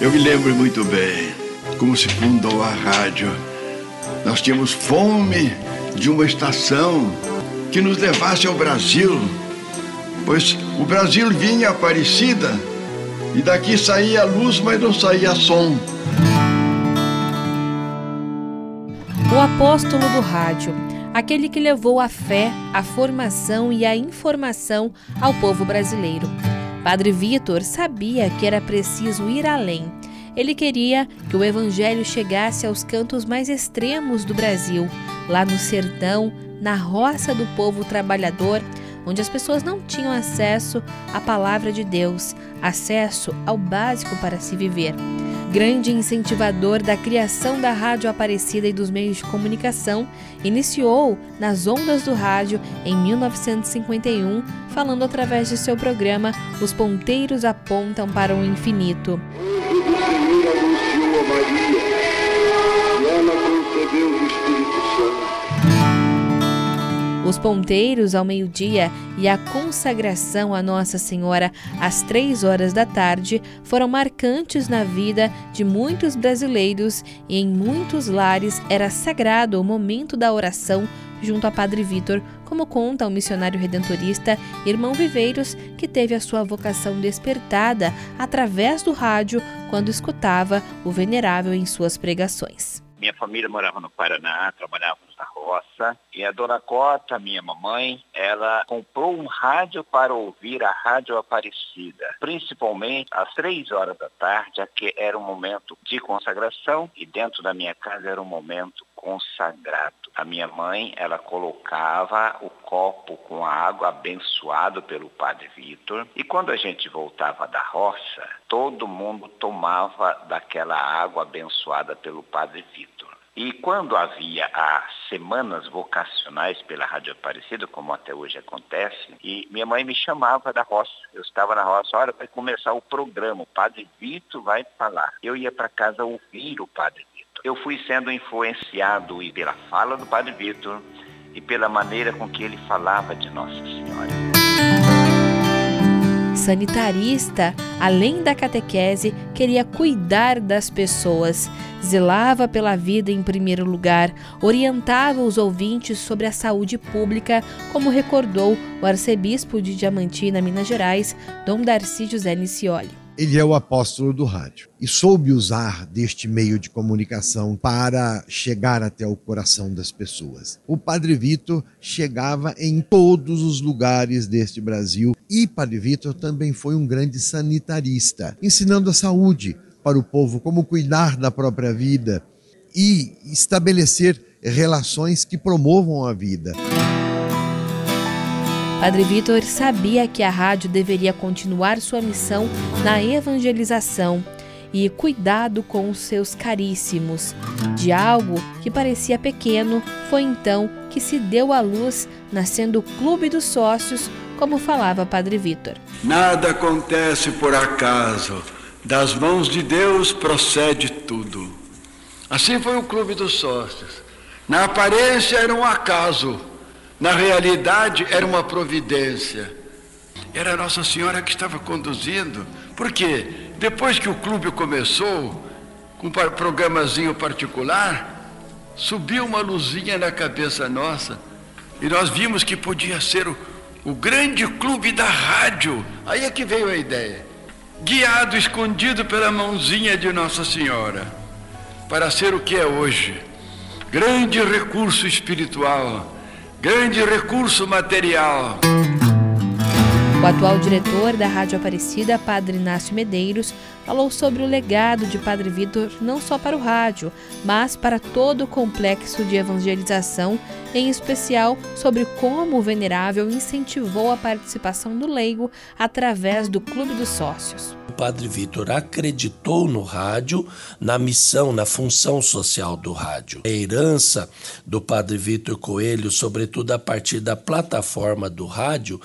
Eu me lembro muito bem como se fundou a rádio. Nós tínhamos fome de uma estação que nos levasse ao Brasil, pois o Brasil vinha Aparecida e daqui saía luz, mas não saía som. O apóstolo do rádio, aquele que levou a fé, a formação e a informação ao povo brasileiro. Padre Vitor sabia que era preciso ir além. Ele queria que o evangelho chegasse aos cantos mais extremos do Brasil, lá no sertão, na roça do povo trabalhador, onde as pessoas não tinham acesso à palavra de Deus, acesso ao básico para se viver. Grande incentivador da criação da Rádio Aparecida e dos meios de comunicação, iniciou nas ondas do rádio em 1951, falando através de seu programa Os Ponteiros Apontam para o Infinito. Os ponteiros ao meio-dia e a consagração a Nossa Senhora às três horas da tarde foram marcantes na vida de muitos brasileiros e em muitos lares era sagrado o momento da oração junto a Padre Vitor, como conta o missionário redentorista Irmão Viveiros, que teve a sua vocação despertada através do rádio quando escutava o venerável em suas pregações. Minha família morava no Paraná, trabalhávamos na roça. E a dona Cota, minha mamãe, ela comprou um rádio para ouvir a Rádio Aparecida. Principalmente às três horas da tarde, que era um momento de consagração. E dentro da minha casa era um momento consagrado. A minha mãe, ela colocava o copo com a água abençoado pelo Padre Vitor. E quando a gente voltava da roça, todo mundo tomava daquela água abençoada pelo Padre Vitor. E quando havia as semanas vocacionais pela Rádio Aparecida, como até hoje acontece, e minha mãe me chamava da roça. Eu estava na roça, olha, vai começar o programa, o Padre Vitor vai falar. Eu ia para casa ouvir o Padre Vitor. Eu fui sendo influenciado pela fala do Padre Vitor e pela maneira com que ele falava de Nossa Senhora sanitarista, além da catequese, queria cuidar das pessoas, zelava pela vida em primeiro lugar, orientava os ouvintes sobre a saúde pública, como recordou o arcebispo de Diamantina, Minas Gerais, Dom Darcy José Nicioli. Ele é o apóstolo do rádio e soube usar deste meio de comunicação para chegar até o coração das pessoas. O Padre Vitor chegava em todos os lugares deste Brasil e Padre Vitor também foi um grande sanitarista, ensinando a saúde para o povo, como cuidar da própria vida e estabelecer relações que promovam a vida. Padre Vitor sabia que a rádio deveria continuar sua missão na evangelização e cuidado com os seus caríssimos. De algo que parecia pequeno, foi então que se deu à luz, nascendo o Clube dos Sócios, como falava Padre Vitor. Nada acontece por acaso, das mãos de Deus procede tudo. Assim foi o Clube dos Sócios. Na aparência era um acaso na realidade, era uma providência. Era Nossa Senhora que estava conduzindo. Por quê? Depois que o clube começou, com um programazinho particular, subiu uma luzinha na cabeça nossa e nós vimos que podia ser o, o grande clube da rádio. Aí é que veio a ideia. Guiado, escondido pela mãozinha de Nossa Senhora, para ser o que é hoje. Grande recurso espiritual grande recurso material. O atual diretor da Rádio Aparecida, Padre Inácio Medeiros, falou sobre o legado de Padre Vitor não só para o rádio, mas para todo o complexo de evangelização, em especial sobre como o Venerável incentivou a participação do leigo através do Clube dos Sócios. O Padre Vitor acreditou no rádio, na missão, na função social do rádio. A herança do Padre Vitor Coelho, sobretudo a partir da plataforma do rádio,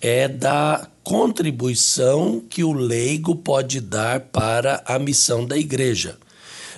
é da contribuição que o leigo pode dar para a missão da igreja.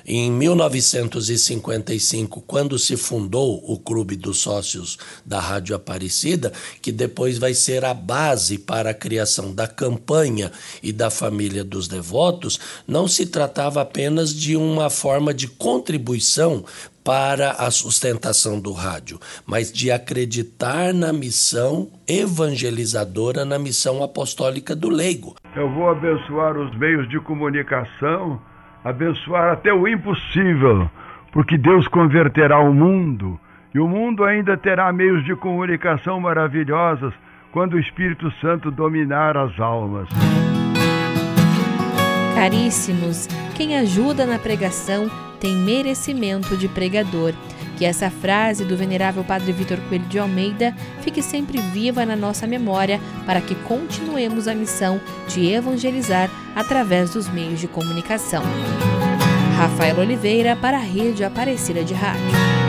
em 1955, quando se fundou o Clube dos Sócios da Rádio Aparecida, que depois vai ser a base para a criação da campanha e da família dos devotos, não se tratava apenas de uma forma de contribuição para a sustentação do rádio, mas de acreditar na missão evangelizadora, na missão apostólica do leigo. Eu vou abençoar os meios de comunicação, abençoar até o impossível, porque Deus converterá o mundo e o mundo ainda terá meios de comunicação maravilhosos quando o Espírito Santo dominar as almas. Caríssimos, quem ajuda na pregação tem merecimento de pregador. Que essa frase do venerável Padre Vitor Coelho de Almeida fique sempre viva na nossa memória para que continuemos a missão de evangelizar através dos meios de comunicação. Rafael Oliveira para a Rede Aparecida de Rádio.